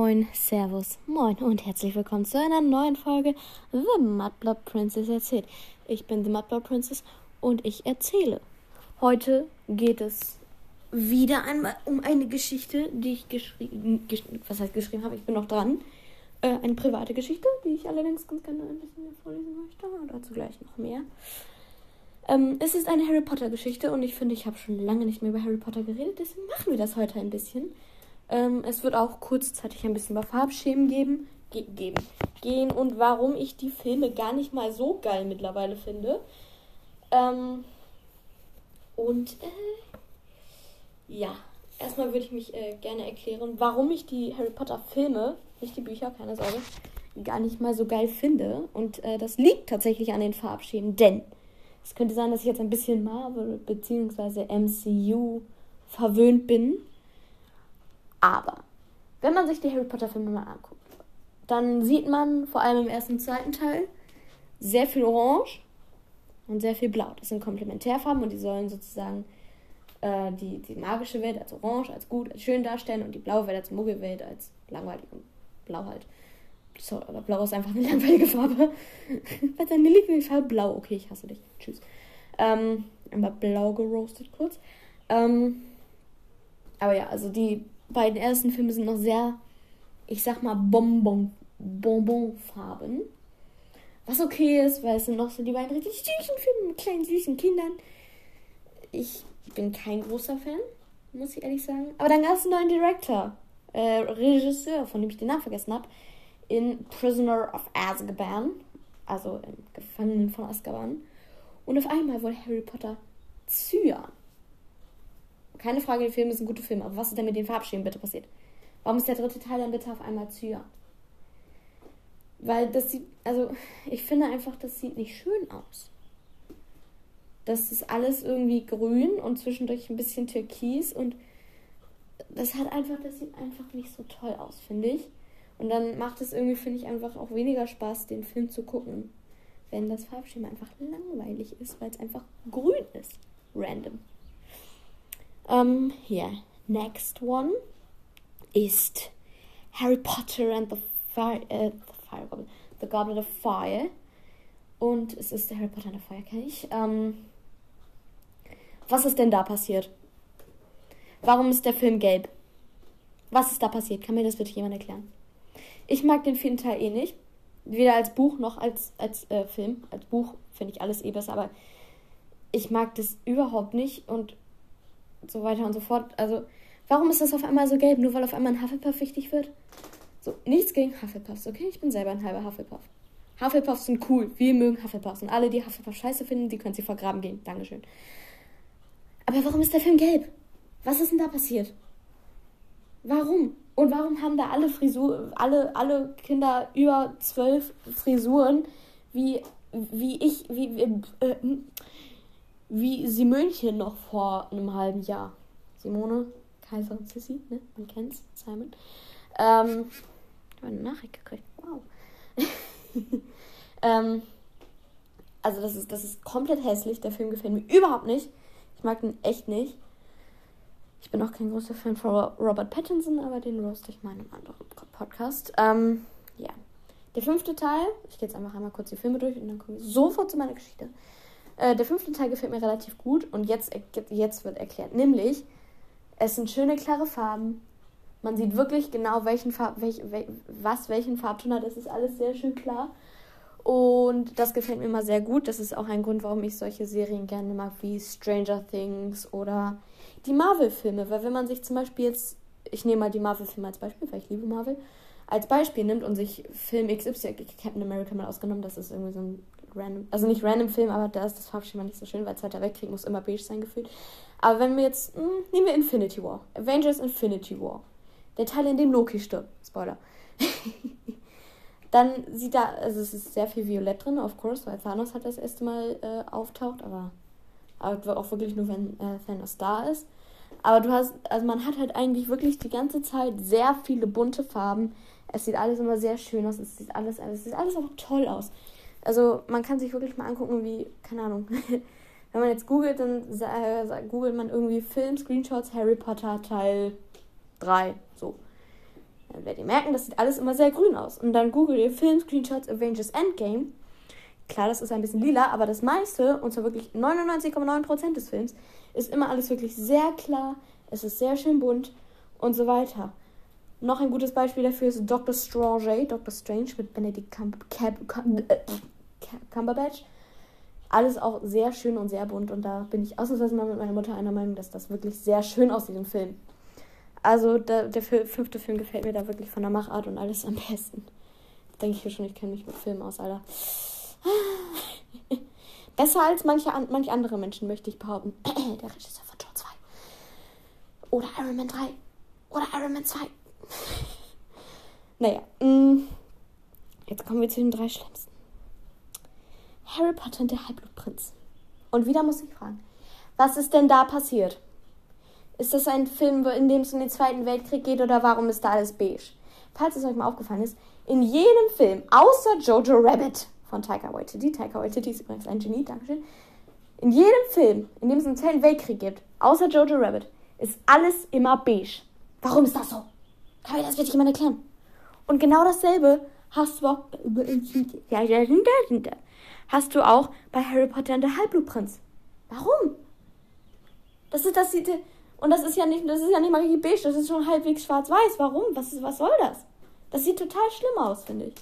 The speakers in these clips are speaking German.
Moin, Servus, Moin und herzlich willkommen zu einer neuen Folge The Mudblood Princess erzählt. Ich bin The Mudblood Princess und ich erzähle. Heute geht es wieder einmal um eine Geschichte, die ich geschrieben, gesch was heißt geschrieben habe, ich bin noch dran. Äh, eine private Geschichte, die ich allerdings ganz gerne ein bisschen mehr vorlesen möchte, aber dazu gleich noch mehr. Ähm, es ist eine Harry Potter Geschichte und ich finde, ich habe schon lange nicht mehr über Harry Potter geredet, deswegen machen wir das heute ein bisschen. Ähm, es wird auch kurzzeitig ein bisschen über Farbschemen geben, ge geben, gehen und warum ich die Filme gar nicht mal so geil mittlerweile finde. Ähm, und äh, ja, erstmal würde ich mich äh, gerne erklären, warum ich die Harry Potter Filme, nicht die Bücher, keine Sorge, gar nicht mal so geil finde. Und äh, das liegt tatsächlich an den Farbschemen, denn es könnte sein, dass ich jetzt ein bisschen Marvel bzw. MCU verwöhnt bin. Aber wenn man sich die Harry Potter Filme mal anguckt, dann sieht man vor allem im ersten und zweiten Teil sehr viel Orange und sehr viel Blau. Das sind Komplementärfarben und die sollen sozusagen äh, die, die magische Welt als orange, als gut, als schön darstellen und die blaue Welt als Muggelwelt als langweilig und blau halt. Sorry, aber blau ist einfach eine langweilige Farbe. Was ist deine Lieblingsfarbe? Blau. Okay, ich hasse dich. Tschüss. Ähm, aber blau geroastet kurz. Ähm, aber ja, also die beiden ersten Filme sind noch sehr, ich sag mal, Bonbon, Bonbonfarben. Was okay ist, weil es sind noch so die beiden richtig süßen Filme mit kleinen süßen Kindern. Ich bin kein großer Fan, muss ich ehrlich sagen. Aber dann gab es einen neuen Director, äh, Regisseur, von dem ich den Namen vergessen habe, in Prisoner of Azkaban, also im Gefangenen von Azkaban. Und auf einmal wollte Harry Potter Cyan. Keine Frage, die Filme sind gute Filme, aber was ist denn mit den Farbschemen bitte passiert? Warum ist der dritte Teil dann bitte auf einmal Cyan? Weil das sieht, also ich finde einfach, das sieht nicht schön aus. Das ist alles irgendwie grün und zwischendurch ein bisschen türkis und das hat einfach, das sieht einfach nicht so toll aus, finde ich. Und dann macht es irgendwie, finde ich, einfach auch weniger Spaß, den Film zu gucken, wenn das Farbschema einfach langweilig ist, weil es einfach grün ist. Random. Um, yeah. Next one ist Harry Potter and the Fire, äh, the Fire Goblet, The Goblet of Fire. Und es ist der Harry Potter and the Feuerkelch. Ähm, was ist denn da passiert? Warum ist der Film gelb? Was ist da passiert? Kann mir das bitte jemand erklären? Ich mag den vierten Teil eh nicht. Weder als Buch noch als, als äh, Film. Als Buch finde ich alles eh besser, aber ich mag das überhaupt nicht und so weiter und so fort. Also, warum ist das auf einmal so gelb? Nur weil auf einmal ein Hufflepuff wichtig wird? So, nichts gegen Hufflepuffs, okay? Ich bin selber ein halber Hufflepuff. Hufflepuffs sind cool. Wir mögen Hufflepuffs. Und alle, die Hufflepuff scheiße finden, die können sie vergraben gehen. Dankeschön. Aber warum ist der Film gelb? Was ist denn da passiert? Warum? Und warum haben da alle Frisur, alle, alle Kinder über zwölf Frisuren, wie, wie ich, wie, wie, äh, wie Simönchen noch vor einem halben Jahr. Simone, Kaiser und Sissy, ne? Man kennt's, Simon. Ähm, ich habe eine Nachricht gekriegt. Wow. ähm, also das ist, das ist komplett hässlich. Der Film gefällt mir überhaupt nicht. Ich mag den echt nicht. Ich bin auch kein großer Fan von Robert Pattinson, aber den roaste ich mal in einem anderen Podcast. Ähm, ja. Der fünfte Teil, ich gehe jetzt einfach einmal kurz die Filme durch und dann komme ich sofort zu meiner Geschichte. Äh, der fünfte Teil gefällt mir relativ gut und jetzt, jetzt wird erklärt. Nämlich, es sind schöne, klare Farben. Man sieht wirklich genau, welchen Farb, welch, wel, was welchen Farbton hat. Das ist alles sehr schön klar. Und das gefällt mir immer sehr gut. Das ist auch ein Grund, warum ich solche Serien gerne mag, wie Stranger Things oder die Marvel-Filme, weil wenn man sich zum Beispiel jetzt, ich nehme mal die Marvel-Filme als Beispiel, weil ich liebe Marvel, als Beispiel nimmt und sich Film XY, Captain America mal ausgenommen, das ist irgendwie so ein random, also nicht random Film, aber da ist das Farbschema nicht so schön, weil Zweiter Weltkrieg muss immer beige sein gefühlt. Aber wenn wir jetzt, mh, hm, nehmen wir Infinity War, Avengers Infinity War, der Teil, in dem Loki stirbt, Spoiler. Dann sieht da, also es ist sehr viel Violett drin, of course, weil Thanos hat das erste Mal äh, auftaucht, aber aber auch wirklich nur, wenn äh, Thanos da ist. Aber du hast, also man hat halt eigentlich wirklich die ganze Zeit sehr viele bunte Farben. Es sieht alles immer sehr schön aus. Es sieht alles, es sieht alles auch toll aus. Also man kann sich wirklich mal angucken, wie, keine Ahnung, wenn man jetzt googelt, dann äh, googelt man irgendwie Film, Screenshots, Harry Potter Teil 3, so. dann werdet ihr merken, das sieht alles immer sehr grün aus. Und dann googelt ihr Film-Screenshots Avengers Endgame. Klar, das ist ein bisschen lila, aber das meiste, und zwar wirklich 99,9% des Films, ist immer alles wirklich sehr klar. Es ist sehr schön bunt und so weiter. Noch ein gutes Beispiel dafür ist Dr. Strange, Dr. Strange mit Benedict Cumberbatch. Alles auch sehr schön und sehr bunt und da bin ich ausnahmsweise mal mit meiner Mutter einer Meinung, dass das wirklich sehr schön aussieht im Film. Also der, der fünfte Film gefällt mir da wirklich von der Machart und alles am besten. Denke ich mir schon, ich kenne mich mit Filmen aus, Alter. Besser als manche, manche andere Menschen, möchte ich behaupten. der Regisseur von John 2. Oder Iron Man 3. Oder Iron Man 2. naja, mm. jetzt kommen wir zu den drei Schlimmsten. Harry Potter und der Halbblutprinz. Und wieder muss ich fragen, was ist denn da passiert? Ist das ein Film, in dem es um den Zweiten Weltkrieg geht oder warum ist da alles beige? Falls es euch mal aufgefallen ist, in jedem Film, außer Jojo Rabbit von Taika Waititi, Taika Waititi ist übrigens ein Genie, Dankeschön, in jedem Film, in dem es einen Zweiten Weltkrieg gibt, außer Jojo Rabbit, ist alles immer beige. Warum ist das so? Mir das wirklich jemand erklären? Und genau dasselbe hast du auch hast du auch bei Harry Potter und der Halbblutprinz. Warum? Das ist das sieht und das ist ja nicht das ist ja nicht mal richtig beige, das ist schon halbwegs schwarz-weiß. Warum? Was ist, was soll das? Das sieht total schlimm aus, finde ich.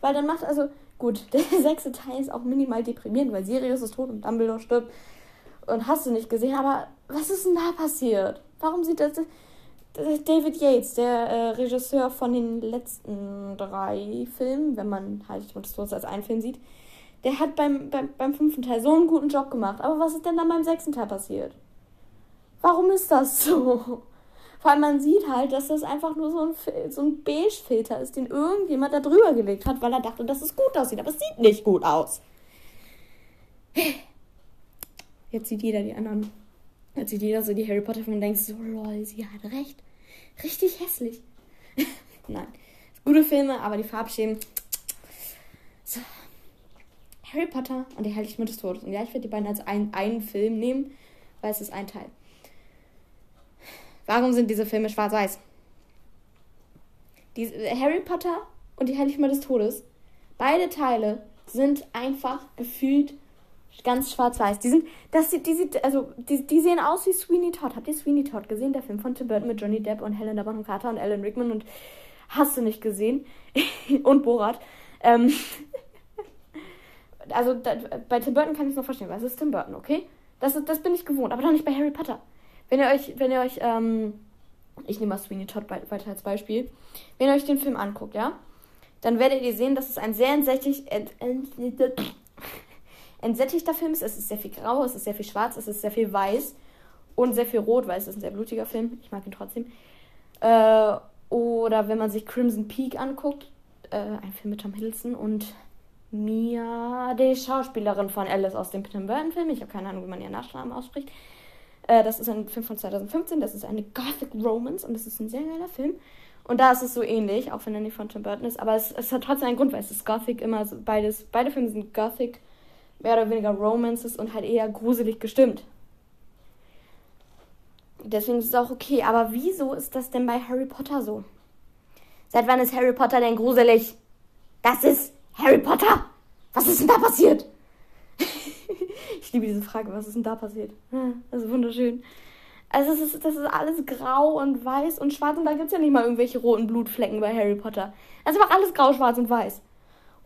Weil dann macht also gut, der sechste Teil ist auch minimal deprimierend, weil Sirius ist tot und Dumbledore stirbt und hast du nicht gesehen, aber was ist denn da passiert? Warum sieht das David Yates, der äh, Regisseur von den letzten drei Filmen, wenn man halt das als einen Film sieht, der hat beim, beim, beim fünften Teil so einen guten Job gemacht. Aber was ist denn dann beim sechsten Teil passiert? Warum ist das so? Allem man sieht halt, dass das einfach nur so ein, so ein Beige-Filter ist, den irgendjemand da drüber gelegt hat, weil er dachte, dass es gut aussieht. Aber es sieht nicht gut aus. Jetzt sieht jeder die anderen Jetzt sieht jeder so die Harry Potter-Filme und denkt so, lol, sie hat recht. Richtig hässlich. Nein. Gute Filme, aber die Farbschemen. So. Harry Potter und die Heiligtümer des Todes. Und ja, ich werde die beiden als ein, einen Film nehmen, weil es ist ein Teil. Warum sind diese Filme schwarz-weiß? Harry Potter und die Heiligtümer des Todes, beide Teile sind einfach gefühlt Ganz schwarz-weiß. Die sind, das sieht, die sieht, also, die, die sehen aus wie Sweeney Todd. Habt ihr Sweeney Todd gesehen? Der Film von Tim Burton mit Johnny Depp und Helena Bonham Carter und Alan Rickman und hast du nicht gesehen? und Borat. Ähm, also, da, bei Tim Burton kann ich es noch verstehen, weil es ist Tim Burton, okay? Das, das bin ich gewohnt, aber doch nicht bei Harry Potter. Wenn ihr euch, wenn ihr euch, ähm, ich nehme mal Sweeney Todd weiter als Beispiel. Wenn ihr euch den Film anguckt, ja, dann werdet ihr sehen, dass es ein sehr entsächlich, entsättigter Film ist. Es ist sehr viel grau, es ist sehr viel schwarz, es ist sehr viel weiß und sehr viel rot, weil es ist ein sehr blutiger Film. Ich mag ihn trotzdem. Äh, oder wenn man sich Crimson Peak anguckt, äh, ein Film mit Tom Hiddleston und Mia, die Schauspielerin von Alice aus dem Tim Burton Film. Ich habe keine Ahnung, wie man ihren Nachnamen ausspricht. Äh, das ist ein Film von 2015. Das ist eine Gothic Romance und das ist ein sehr geiler Film. Und da ist es so ähnlich, auch wenn er nicht von Tim Burton ist. Aber es, es hat trotzdem einen Grund, weil es ist Gothic immer so, beides. Beide Filme sind Gothic mehr oder weniger Romances und halt eher gruselig gestimmt. Deswegen ist es auch okay. Aber wieso ist das denn bei Harry Potter so? Seit wann ist Harry Potter denn gruselig? Das ist Harry Potter! Was ist denn da passiert? ich liebe diese Frage, was ist denn da passiert? Das ist wunderschön. Also es ist, das ist alles grau und weiß und schwarz und da gibt es ja nicht mal irgendwelche roten Blutflecken bei Harry Potter. Also einfach alles grau, schwarz und weiß.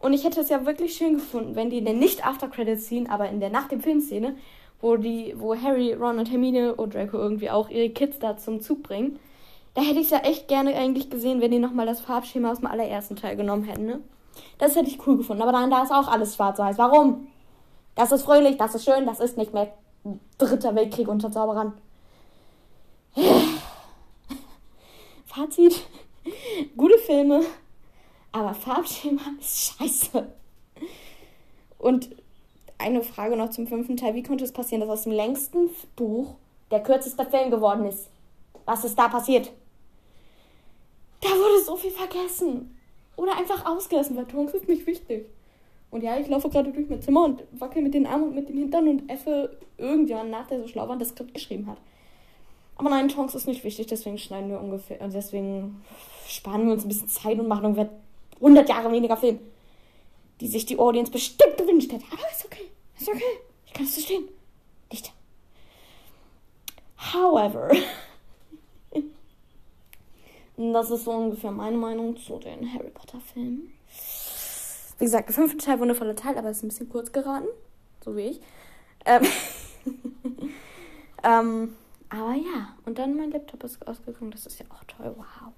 Und ich hätte es ja wirklich schön gefunden, wenn die in der nicht After Credits Scene, aber in der nach dem Filmszene, wo die, wo Harry, Ron und Hermine und Draco irgendwie auch ihre Kids da zum Zug bringen, da hätte ich es ja echt gerne eigentlich gesehen, wenn die nochmal das Farbschema aus dem allerersten Teil genommen hätten, ne? Das hätte ich cool gefunden. Aber dann da ist auch alles schwarz-weiß. Warum? Das ist fröhlich, das ist schön, das ist nicht mehr dritter Weltkrieg unter Zauberern. Fazit. Gute Filme, aber Farbschema ist scheiße. Und eine Frage noch zum fünften Teil. Wie konnte es passieren, dass aus dem längsten Buch der kürzeste Film geworden ist? Was ist da passiert? Da wurde so viel vergessen. Oder einfach ausgelassen, weil Tonks ist nicht wichtig. Und ja, ich laufe gerade durch mein Zimmer und wackel mit den Armen und mit dem Hintern und effe irgendjemand nach, der so schlau war und das Skript geschrieben hat. Aber nein, Chance ist nicht wichtig, deswegen schneiden wir ungefähr, und deswegen sparen wir uns ein bisschen Zeit und machen ungefähr 100 Jahre weniger Film, die sich die Audience bestimmt gewünscht hat. Aber ist okay, ist okay, ich kann es verstehen. Nicht. However, das ist so ungefähr meine Meinung zu den Harry Potter Filmen. Wie gesagt, der fünfte Teil, wundervoller Teil, aber ist ein bisschen kurz geraten. So wie ich. Ähm, ähm, aber ja, und dann mein Laptop ist ausgegangen. Das ist ja auch toll. Wow.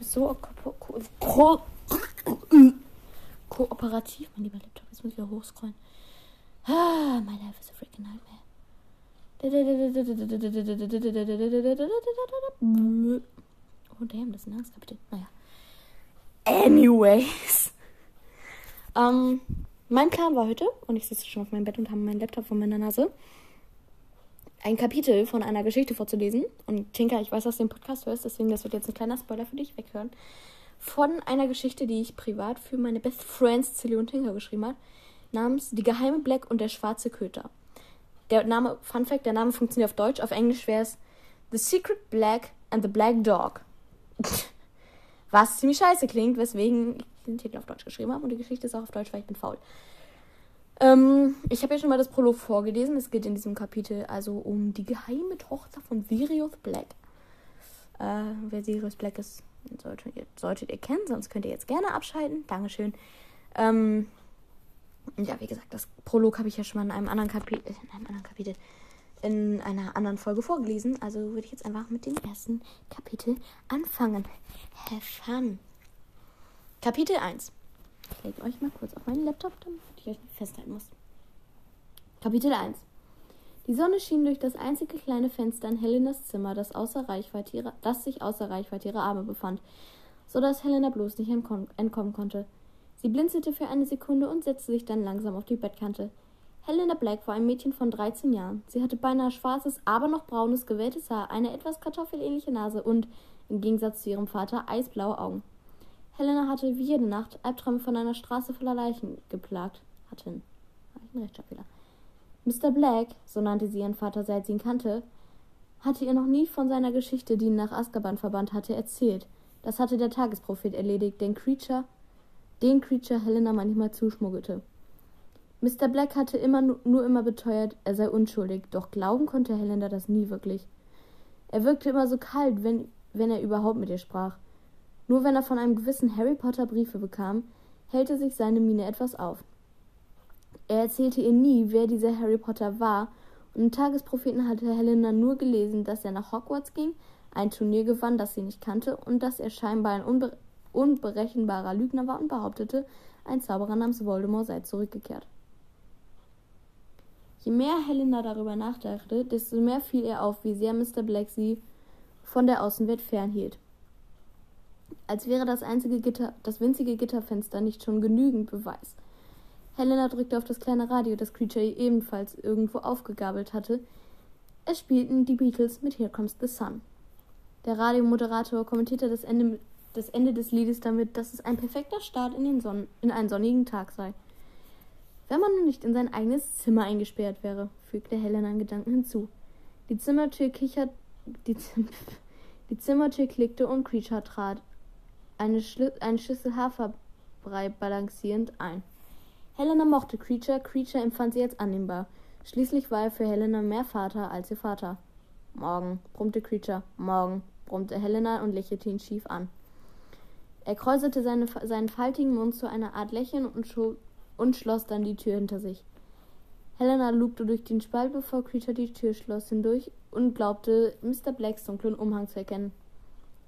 So ko ko kooperativ, mein lieber Laptop. Jetzt muss ich wieder hochscrollen. Ah, my life is a freaking nightmare. Oh, damn, das ist ein Angstkapitel. Naja. Anyways. Ähm, mein Plan war heute, und ich sitze schon auf meinem Bett und habe meinen Laptop vor meiner Nase, ein Kapitel von einer Geschichte vorzulesen. Und Tinka, ich weiß, dass du den Podcast hörst, deswegen das wird jetzt ein kleiner Spoiler für dich weghören. Von einer Geschichte, die ich privat für meine Best Friends Cilly und Tinka geschrieben habe, namens Die geheime Black und der schwarze Köter. Der Name, Fun Fact, der Name funktioniert auf Deutsch, auf Englisch wäre es The Secret Black and the Black Dog. Was ziemlich scheiße klingt, weswegen ich den Titel auf Deutsch geschrieben habe und die Geschichte ist auch auf Deutsch, weil ich bin faul. Ähm, ich habe ja schon mal das Prolog vorgelesen. Es geht in diesem Kapitel also um die geheime Tochter von Sirius Black. Äh, wer Sirius Black ist, solltet ihr, solltet ihr kennen, sonst könnt ihr jetzt gerne abschalten. Dankeschön. Ähm, ja, wie gesagt, das Prolog habe ich ja schon mal in einem anderen Kapitel, in einem anderen Kapitel, in einer anderen Folge vorgelesen. Also würde ich jetzt einfach mit dem ersten Kapitel anfangen. Have fun. Kapitel 1. Ich lege euch mal kurz auf meinen Laptop, damit ich euch festhalten muss. Kapitel 1. Die Sonne schien durch das einzige kleine Fenster in Helenas Zimmer, das, außer Reichweite ihrer, das sich außer Reichweite ihrer Arme befand, so dass Helena bloß nicht entkommen konnte. Sie blinzelte für eine Sekunde und setzte sich dann langsam auf die Bettkante. Helena Black war ein Mädchen von 13 Jahren. Sie hatte beinahe schwarzes, aber noch braunes, gewelltes Haar, eine etwas kartoffelähnliche Nase und, im Gegensatz zu ihrem Vater, eisblaue Augen. Helena hatte wie jede Nacht Albträume von einer Straße voller Leichen geplagt. Hatten. Ein Rechtschreibfehler. Mr. Black, so nannte sie ihren Vater, seit sie ihn kannte, hatte ihr noch nie von seiner Geschichte, die ihn nach Azkaban verbannt hatte, erzählt. Das hatte der Tagesprophet erledigt, den Creature, den Creature Helena manchmal zuschmuggelte. Mr. Black hatte immer nur immer beteuert, er sei unschuldig, doch glauben konnte Helena das nie wirklich. Er wirkte immer so kalt, wenn, wenn er überhaupt mit ihr sprach. Nur wenn er von einem gewissen Harry Potter Briefe bekam, hellte sich seine Miene etwas auf. Er erzählte ihr nie, wer dieser Harry Potter war, und im Tagespropheten hatte Helena nur gelesen, dass er nach Hogwarts ging, ein Turnier gewann, das sie nicht kannte, und dass er scheinbar ein unbe unberechenbarer Lügner war und behauptete, ein Zauberer namens Voldemort sei zurückgekehrt. Je mehr Helena darüber nachdachte, desto mehr fiel ihr auf, wie sehr Mr. Black sie von der Außenwelt fernhielt als wäre das einzige Gitter, das winzige Gitterfenster nicht schon genügend Beweis. Helena drückte auf das kleine Radio, das Creature ebenfalls irgendwo aufgegabelt hatte. Es spielten die Beatles mit Here Comes the Sun. Der Radiomoderator kommentierte das Ende, das Ende des Liedes damit, dass es ein perfekter Start in, den Son in einen sonnigen Tag sei. Wenn man nun nicht in sein eigenes Zimmer eingesperrt wäre, fügte Helena in Gedanken hinzu. Die Zimmertür kichert, die, Zim die Zimmertür klickte und Creature trat eine, Schli eine Schüssel Haferbrei balancierend ein. Helena mochte Creature, Creature empfand sie als annehmbar. Schließlich war er für Helena mehr Vater als ihr Vater. Morgen, brummte Creature. Morgen, brummte Helena und lächelte ihn schief an. Er kräuselte seine, seinen faltigen Mund zu einer Art Lächeln und, und schloss dann die Tür hinter sich. Helena lugte durch den Spalt, bevor Creature die Tür schloss, hindurch und glaubte, Mr. Blacks dunklen Umhang zu erkennen.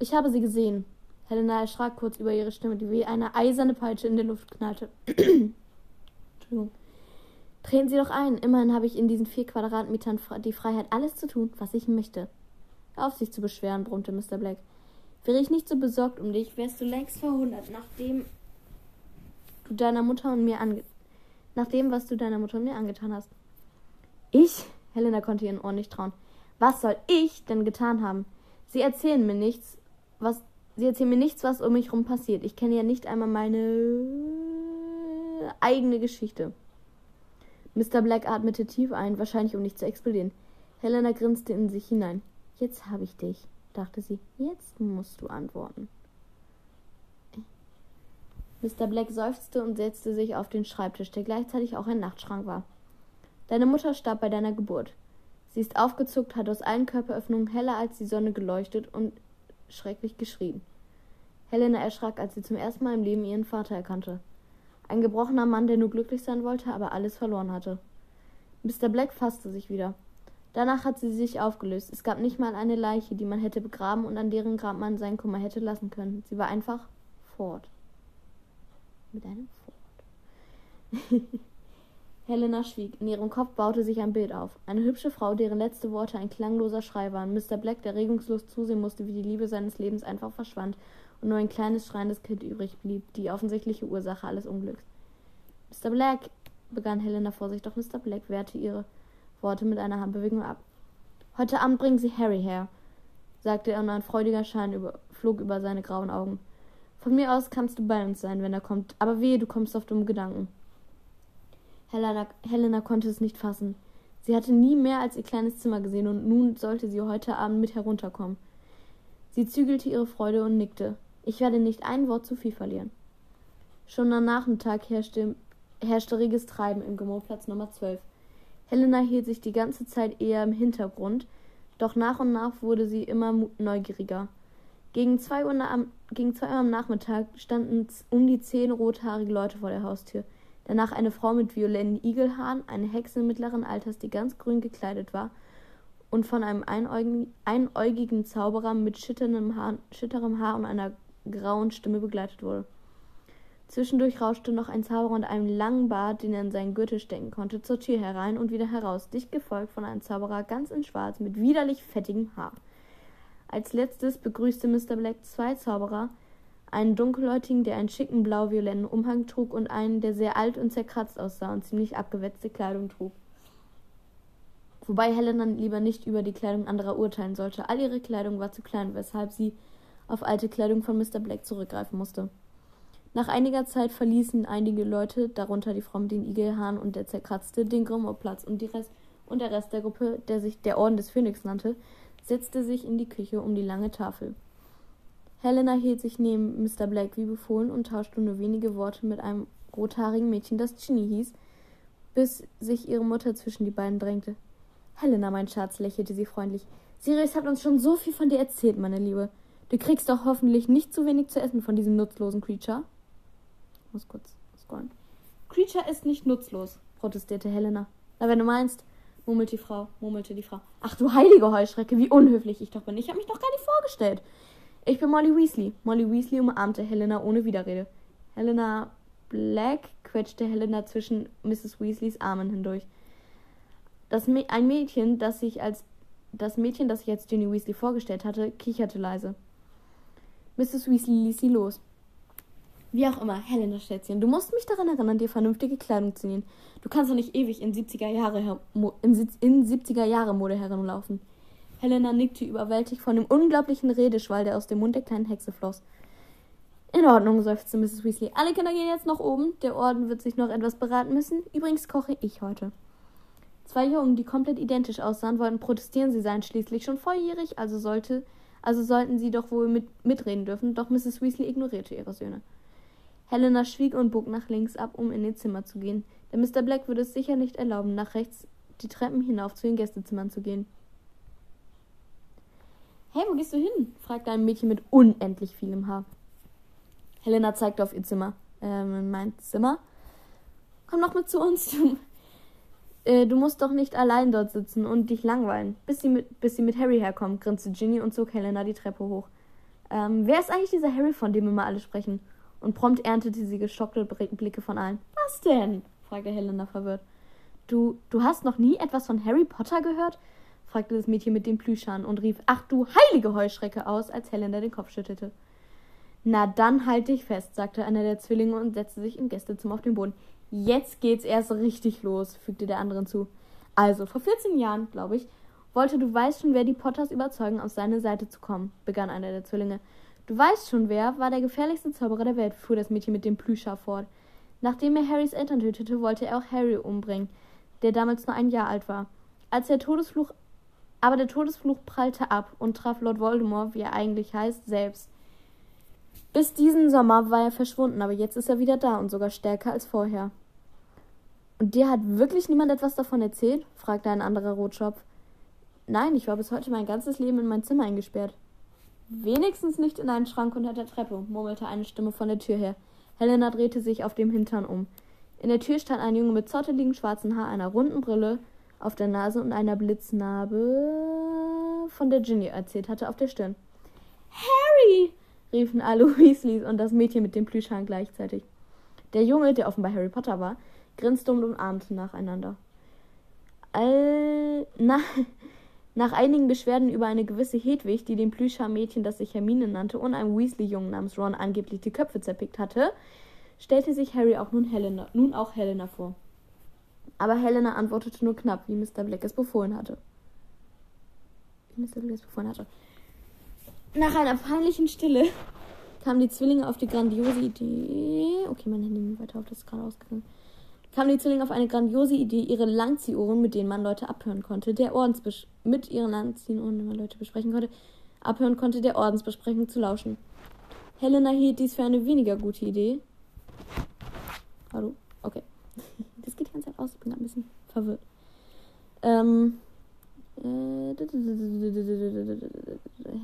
Ich habe sie gesehen, Helena erschrak kurz über ihre Stimme, die wie eine eiserne Peitsche in der Luft knallte. Entschuldigung. Treten Sie doch ein. Immerhin habe ich in diesen vier Quadratmetern die Freiheit, alles zu tun, was ich möchte. Auf, sich zu beschweren, brummte Mr. Black. Wäre ich nicht so besorgt um dich, wärst du längst verhundert, nachdem du deiner Mutter und mir ange nach dem, was du deiner Mutter und mir angetan hast. Ich? Helena konnte ihren Ohren nicht trauen. Was soll ich denn getan haben? Sie erzählen mir nichts, was Sie erzählen mir nichts, was um mich herum passiert. Ich kenne ja nicht einmal meine eigene Geschichte. Mr. Black atmete tief ein, wahrscheinlich um nicht zu explodieren. Helena grinste in sich hinein. Jetzt habe ich dich, dachte sie. Jetzt musst du antworten. Mr. Black seufzte und setzte sich auf den Schreibtisch, der gleichzeitig auch ein Nachtschrank war. Deine Mutter starb bei deiner Geburt. Sie ist aufgezuckt, hat aus allen Körperöffnungen heller als die Sonne geleuchtet und schrecklich geschrien. Helena erschrak, als sie zum ersten Mal im Leben ihren Vater erkannte. Ein gebrochener Mann, der nur glücklich sein wollte, aber alles verloren hatte. Mr. Black fasste sich wieder. Danach hat sie sich aufgelöst. Es gab nicht mal eine Leiche, die man hätte begraben und an deren Grab man seinen Kummer hätte lassen können. Sie war einfach fort mit einem Ford. Helena schwieg. In ihrem Kopf baute sich ein Bild auf. Eine hübsche Frau, deren letzte Worte ein klangloser Schrei waren. Mr. Black, der regungslos zusehen musste, wie die Liebe seines Lebens einfach verschwand und nur ein kleines schreiendes Kind übrig blieb, die offensichtliche Ursache alles Unglücks. Mr. Black, begann Helena vor sich, doch Mr. Black wehrte ihre Worte mit einer Handbewegung ab. Heute Abend bringen Sie Harry her, sagte er und ein freudiger Schein über, flog über seine grauen Augen. Von mir aus kannst du bei uns sein, wenn er kommt, aber wehe, du kommst auf dumme Gedanken. Helena, Helena konnte es nicht fassen. Sie hatte nie mehr als ihr kleines Zimmer gesehen und nun sollte sie heute Abend mit herunterkommen. Sie zügelte ihre Freude und nickte. Ich werde nicht ein Wort zu viel verlieren. Schon am Nachmittag herrschte, herrschte reges Treiben im Gemorplatz Nummer 12. Helena hielt sich die ganze Zeit eher im Hintergrund, doch nach und nach wurde sie immer neugieriger. Gegen zwei, Uhr am, gegen zwei Uhr am Nachmittag standen um die zehn rothaarige Leute vor der Haustür. Danach eine Frau mit violetten Igelhaaren, eine Hexe mittleren Alters, die ganz grün gekleidet war und von einem einäugigen, Zauberer mit schitterndem Haar, schitterem Haar und einer grauen Stimme begleitet wurde. Zwischendurch rauschte noch ein Zauberer mit einem langen Bart, den er in seinen Gürtel stecken konnte, zur Tür herein und wieder heraus, dicht gefolgt von einem Zauberer ganz in Schwarz mit widerlich fettigem Haar. Als letztes begrüßte Mr. Black zwei Zauberer, einen dunkelhäutigen, der einen schicken blau-violetten Umhang trug, und einen, der sehr alt und zerkratzt aussah und ziemlich abgewetzte Kleidung trug. Wobei Helena lieber nicht über die Kleidung anderer urteilen sollte. All ihre Kleidung war zu klein, weshalb sie auf alte Kleidung von Mr. Black zurückgreifen musste. Nach einiger Zeit verließen einige Leute, darunter die Frau mit den Igelhaaren und der zerkratzte, den Grimmauld-Platz und, und der Rest der Gruppe, der sich der Orden des Phönix nannte, setzte sich in die Küche um die lange Tafel. Helena hielt sich neben Mr. Black wie befohlen und tauschte nur wenige Worte mit einem rothaarigen Mädchen, das Ginny hieß, bis sich ihre Mutter zwischen die beiden drängte. Helena, mein Schatz, lächelte sie freundlich. Sirius hat uns schon so viel von dir erzählt, meine Liebe. Du kriegst doch hoffentlich nicht zu wenig zu essen von diesem nutzlosen Creature. Ich muss kurz scrollen. Creature ist nicht nutzlos, protestierte Helena. Na, wenn du meinst, murmelte die Frau, murmelte die Frau. Ach du heilige Heuschrecke, wie unhöflich ich doch bin. Ich habe mich doch gar nicht vorgestellt. Ich bin Molly Weasley. Molly Weasley umarmte Helena ohne Widerrede. Helena Black quetschte Helena zwischen Mrs. Weasleys Armen hindurch. Das ein Mädchen, das sich als das Mädchen, das sich als Ginny Weasley vorgestellt hatte, kicherte leise. Mrs. Weasley ließ sie los. Wie auch immer, Helena Schätzchen, du musst mich daran erinnern, dir vernünftige Kleidung zu nähen. Du kannst doch nicht ewig in 70er Jahre, in 70er Jahre Mode herumlaufen. Helena nickte überwältigt von dem unglaublichen Redeschwall, der aus dem Mund der kleinen Hexe floss. In Ordnung, seufzte Mrs. Weasley. Alle Kinder gehen jetzt noch oben. Der Orden wird sich noch etwas beraten müssen. Übrigens koche ich heute. Zwei Jungen, die komplett identisch aussahen, wollten protestieren. Sie seien schließlich schon volljährig, also sollte, also sollten sie doch wohl mit, mitreden dürfen. Doch Mrs. Weasley ignorierte ihre Söhne. Helena schwieg und bog nach links ab, um in ihr Zimmer zu gehen, denn Mr. Black würde es sicher nicht erlauben, nach rechts die Treppen hinauf zu den Gästezimmern zu gehen. Hey, wo gehst du hin? fragte ein Mädchen mit unendlich vielem Haar. Helena zeigte auf ihr Zimmer. Ähm, mein Zimmer? Komm doch mit zu uns. Du, äh, du musst doch nicht allein dort sitzen und dich langweilen. Bis sie mit, bis sie mit Harry herkommt, grinste Ginny und zog Helena die Treppe hoch. Ähm, wer ist eigentlich dieser Harry, von dem immer alle sprechen? und prompt erntete sie geschockte Blicke von allen. Was denn? fragte Helena verwirrt. Du, du hast noch nie etwas von Harry Potter gehört? Fragte das Mädchen mit dem Plüschern und rief Ach du heilige Heuschrecke aus, als Helena den Kopf schüttelte. Na dann halt dich fest, sagte einer der Zwillinge und setzte sich im Gästezimmer auf den Boden. Jetzt geht's erst richtig los, fügte der andere zu. Also, vor 14 Jahren, glaube ich, wollte du weißt schon, wer die Potters überzeugen, auf seine Seite zu kommen, begann einer der Zwillinge. Du weißt schon wer, war der gefährlichste Zauberer der Welt, fuhr das Mädchen mit dem Plüschar fort. Nachdem er Harrys Eltern tötete, wollte er auch Harry umbringen, der damals nur ein Jahr alt war. Als der Todesfluch Aber der Todesfluch prallte ab und traf Lord Voldemort, wie er eigentlich heißt, selbst. Bis diesen Sommer war er verschwunden, aber jetzt ist er wieder da und sogar stärker als vorher. Und dir hat wirklich niemand etwas davon erzählt? fragte ein anderer Rotschopf. Nein, ich war bis heute mein ganzes Leben in mein Zimmer eingesperrt. Wenigstens nicht in einen Schrank unter der Treppe, murmelte eine Stimme von der Tür her. Helena drehte sich auf dem Hintern um. In der Tür stand ein Junge mit zotteligen schwarzen Haar, einer runden Brille auf der Nase und einer Blitznarbe, von der Ginny erzählt hatte, auf der Stirn. Harry! riefen alle Weasleys und das Mädchen mit dem Plüschhahn gleichzeitig. Der Junge, der offenbar Harry Potter war, grinste und umarmte nacheinander. All, na, nach einigen Beschwerden über eine gewisse Hedwig, die dem Plüschhaar-Mädchen, das sich Hermine nannte, und einem Weasley-Jungen namens Ron angeblich die Köpfe zerpickt hatte, stellte sich Harry auch nun, Helena, nun auch Helena vor aber Helena antwortete nur knapp, wie Mr. Black es befohlen hatte. Wie Mr. Black es befohlen hatte. Nach einer peinlichen Stille kamen die Zwillinge auf die grandiose Idee. Okay, mein Handy nimmt weiter auf, das ist gerade ausgegangen. Kamen die Zwillinge auf eine grandiose Idee, ihre Langziehohren, mit denen man Leute abhören konnte, der Ordensbesch mit ihren Langziehohren, die man Leute besprechen konnte, abhören konnte, der Ordensbesprechung zu lauschen. Helena hielt dies für eine weniger gute Idee. Hallo? Okay. Das geht die ganze Zeit aus. Ich bin ein bisschen verwirrt. Ähm. Äh,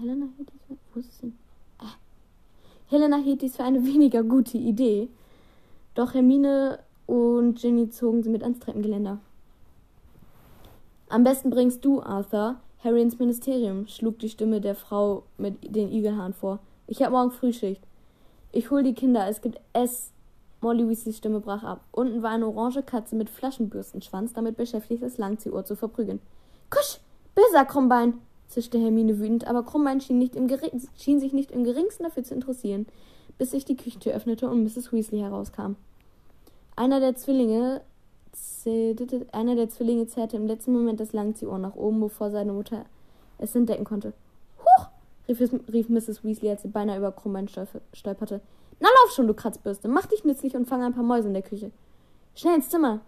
Helena hielt dies für. Wo ist denn? Ah. Helena hielt für eine weniger gute Idee. Doch Hermine und Ginny zogen sie mit ans Treppengeländer. Am besten bringst du, Arthur, Harry ins Ministerium, schlug die Stimme der Frau mit den Igelhaaren vor. Ich habe morgen Frühschicht. Ich hol die Kinder. Es gibt Ess Molly Weasleys Stimme brach ab. Unten war eine orange Katze mit Flaschenbürstenschwanz, damit beschäftigt, das Langziehohr zu verprügeln. Kusch! Böser Krummbein! zischte Hermine wütend, aber Krummbein schien, nicht schien sich nicht im geringsten dafür zu interessieren, bis sich die Küchentür öffnete und Mrs. Weasley herauskam. Einer der Zwillinge einer der Zwillinge zerrte im letzten Moment das Langziehohr nach oben, bevor seine Mutter es entdecken konnte. Huch! rief, rief Mrs. Weasley, als sie beinahe über Krummbein stolperte. Lauf schon, du Kratzbürste. Mach dich nützlich und fang ein paar Mäuse in der Küche. Schnell ins Zimmer,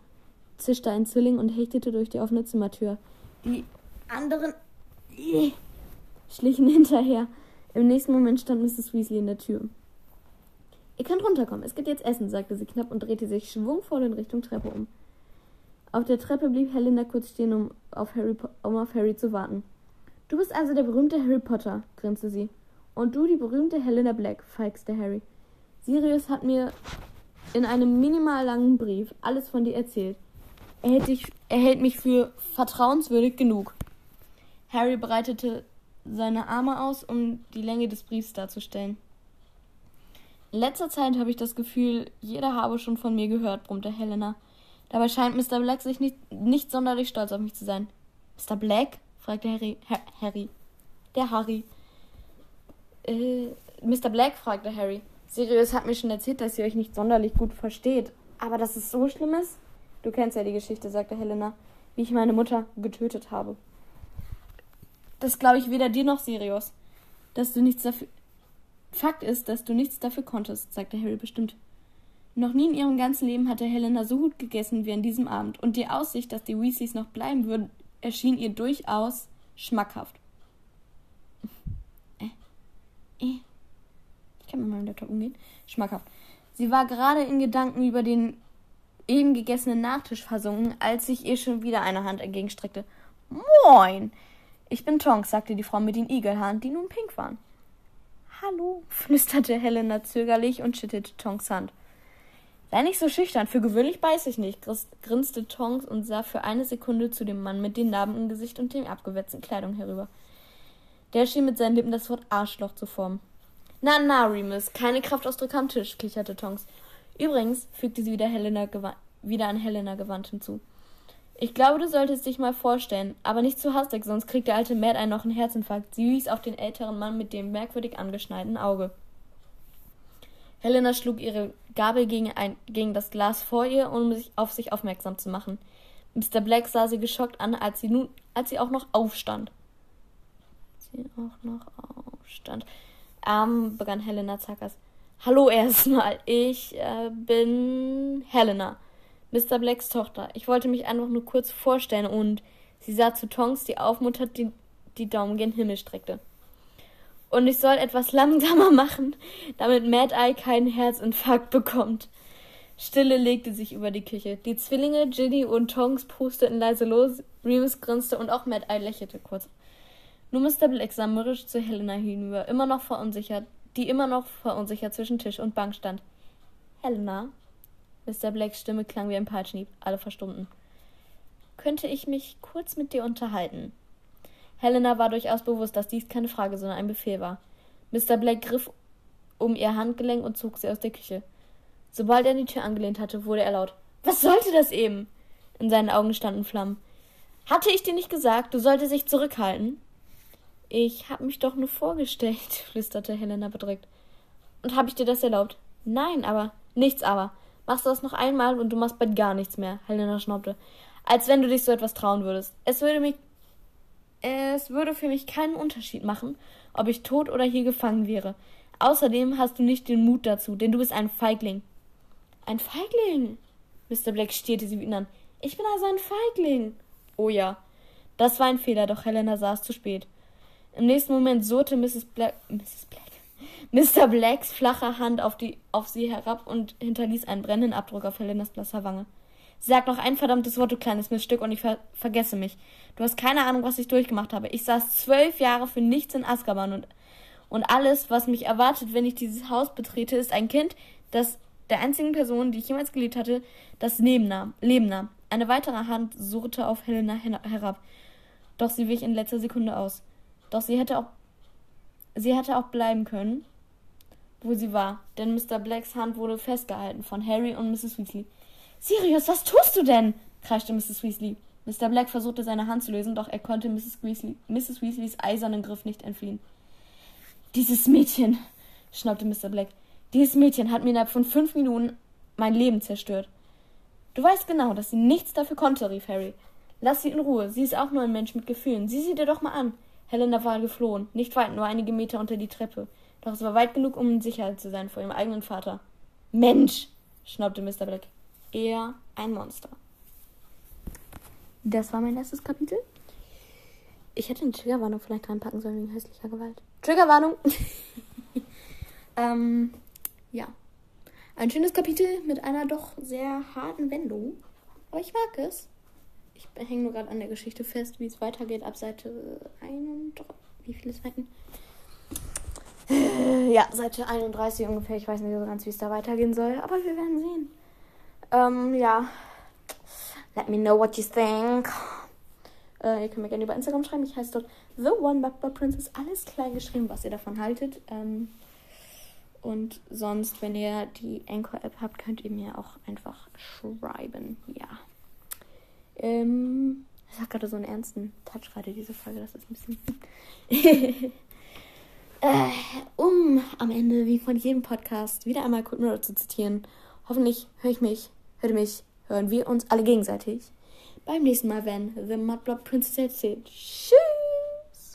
zischte ein Zwilling und hechtete durch die offene Zimmertür. Die anderen äh, schlichen hinterher. Im nächsten Moment stand Mrs. Weasley in der Tür. Ihr könnt runterkommen, es gibt jetzt Essen, sagte sie knapp und drehte sich schwungvoll in Richtung Treppe um. Auf der Treppe blieb Helena kurz stehen, um auf Harry, um auf Harry zu warten. Du bist also der berühmte Harry Potter, grinste sie. Und du die berühmte Helena Black, feixte Harry. Sirius hat mir in einem minimal langen Brief alles von dir erzählt. Er hält, dich, er hält mich für vertrauenswürdig genug. Harry breitete seine Arme aus, um die Länge des Briefs darzustellen. In letzter Zeit habe ich das Gefühl, jeder habe schon von mir gehört, brummte Helena. Dabei scheint Mr. Black sich nicht, nicht sonderlich stolz auf mich zu sein. Mr. Black? fragte Harry. Ha Harry. Der Harry. Äh, Mr. Black? fragte Harry. Sirius hat mir schon erzählt, dass ihr euch nicht sonderlich gut versteht. Aber dass es so schlimm ist? Du kennst ja die Geschichte, sagte Helena, wie ich meine Mutter getötet habe. Das glaube ich weder dir noch Sirius. Dass du nichts dafür. Fakt ist, dass du nichts dafür konntest, sagte Harry bestimmt. Noch nie in ihrem ganzen Leben hatte Helena so gut gegessen wie an diesem Abend, und die Aussicht, dass die Weasleys noch bleiben würden, erschien ihr durchaus schmackhaft. Äh. Äh kann mit meinem Laptop umgehen. Schmackhaft. Sie war gerade in Gedanken über den eben gegessenen Nachtisch versunken, als sich ihr schon wieder eine Hand entgegenstreckte. Moin! Ich bin Tonks, sagte die Frau mit den Igelhaaren, die nun pink waren. Hallo, flüsterte Helena zögerlich und schüttelte Tonks Hand. Sei nicht so schüchtern, für gewöhnlich beiß ich nicht, grinste Tonks und sah für eine Sekunde zu dem Mann mit den Narben im Gesicht und den abgewetzten Kleidung herüber. Der schien mit seinen Lippen das Wort Arschloch zu formen. Na, na, Remus, keine Kraftausdrücke am Tisch, kicherte Tonks. Übrigens, fügte sie wieder, Helena wieder an Helena gewandt hinzu. Ich glaube, du solltest dich mal vorstellen, aber nicht zu hastig, sonst kriegt der alte Matt einen noch einen Herzinfarkt. Sie wies auf den älteren Mann mit dem merkwürdig angeschneiten Auge. Helena schlug ihre Gabel gegen, ein, gegen das Glas vor ihr, um sich auf sich aufmerksam zu machen. Mr. Black sah sie geschockt an, als sie nun, als sie auch noch aufstand. Sie auch noch aufstand. Ähm, begann Helena Zackers. Hallo erstmal, ich äh, bin Helena, Mr. Blacks Tochter. Ich wollte mich einfach nur kurz vorstellen und sie sah zu Tonks, die aufmuntert, die, die Daumen gen Himmel streckte. Und ich soll etwas langsamer machen, damit Mad Eye keinen Herzinfarkt bekommt. Stille legte sich über die Küche. Die Zwillinge, Ginny und Tongs pusteten leise los, Remus grinste und auch Mad Eye lächelte kurz. Mr. Black sah mürrisch zu Helena hinüber, immer noch verunsichert, die immer noch verunsichert zwischen Tisch und Bank stand. Helena? Mr. Blacks Stimme klang wie ein Peitschenhieb. Alle verstummten. Könnte ich mich kurz mit dir unterhalten? Helena war durchaus bewusst, dass dies keine Frage, sondern ein Befehl war. Mr. Black griff um ihr Handgelenk und zog sie aus der Küche. Sobald er die Tür angelehnt hatte, wurde er laut. Was sollte das eben? In seinen Augen standen Flammen. Hatte ich dir nicht gesagt, du solltest dich zurückhalten? Ich hab mich doch nur vorgestellt, flüsterte Helena bedrückt. Und hab ich dir das erlaubt? Nein, aber. Nichts aber. Machst du das noch einmal und du machst bald gar nichts mehr, Helena schnaubte. Als wenn du dich so etwas trauen würdest. Es würde mich es würde für mich keinen Unterschied machen, ob ich tot oder hier gefangen wäre. Außerdem hast du nicht den Mut dazu, denn du bist ein Feigling. Ein Feigling? Mr. Black stierte sie wütend an. Ich bin also ein Feigling. Oh ja. Das war ein Fehler, doch Helena saß zu spät. Im nächsten Moment surrte Mrs. Black, Mrs. Black, Mr. Blacks flache Hand auf, die, auf sie herab und hinterließ einen brennenden Abdruck auf Helenas blasser Wange. Sag noch ein verdammtes Wort, du kleines Miststück, und ich ver vergesse mich. Du hast keine Ahnung, was ich durchgemacht habe. Ich saß zwölf Jahre für nichts in Azkaban und, und alles, was mich erwartet, wenn ich dieses Haus betrete, ist ein Kind, das der einzigen Person, die ich jemals geliebt hatte, das Leben nahm. Leben nahm. Eine weitere Hand surrte auf Helena herab. Doch sie wich in letzter Sekunde aus. Doch sie hätte auch, sie hätte auch bleiben können, wo sie war, denn Mr. Blacks Hand wurde festgehalten von Harry und Mrs. Weasley. Sirius, was tust du denn? kreischte Mrs. Weasley. Mr. Black versuchte seine Hand zu lösen, doch er konnte Mrs. Weasley, Mrs. Weasleys eisernen Griff nicht entfliehen. Dieses Mädchen, schnaubte Mr. Black. Dieses Mädchen hat mir innerhalb von fünf Minuten mein Leben zerstört. Du weißt genau, dass sie nichts dafür konnte, rief Harry. Lass sie in Ruhe. Sie ist auch nur ein Mensch mit Gefühlen. Sieh sie dir doch mal an. Helena war geflohen. Nicht weit, nur einige Meter unter die Treppe. Doch es war weit genug, um in Sicherheit zu sein vor ihrem eigenen Vater. Mensch, schnaubte Mr. Black eher ein Monster. Das war mein erstes Kapitel. Ich hätte eine Triggerwarnung vielleicht reinpacken sollen wegen häuslicher Gewalt. Triggerwarnung! ähm, ja. Ein schönes Kapitel mit einer doch sehr harten Wendung. Aber ich mag es. Ich hänge nur gerade an der Geschichte fest, wie es weitergeht ab Seite 31. Wie viele Seiten? Ja, Seite 31 ungefähr. Ich weiß nicht so ganz, wie es da weitergehen soll. Aber wir werden sehen. Ähm, ja. Let me know what you think. Äh, ihr könnt mir gerne über Instagram schreiben. Ich heiße dort The One Bugber Princess. Alles klein geschrieben, was ihr davon haltet. Ähm, und sonst, wenn ihr die Anchor-App habt, könnt ihr mir auch einfach schreiben. Ja. Ähm, ich habe gerade so einen ernsten Touch gerade, diese Folge. Das ist ein bisschen. äh, um am Ende, wie von jedem Podcast, wieder einmal Quick Mirror zu zitieren. Hoffentlich höre ich mich hört mich, hören wir uns alle gegenseitig beim nächsten Mal, wenn The Mudblood Princess erzählt. Tschüss!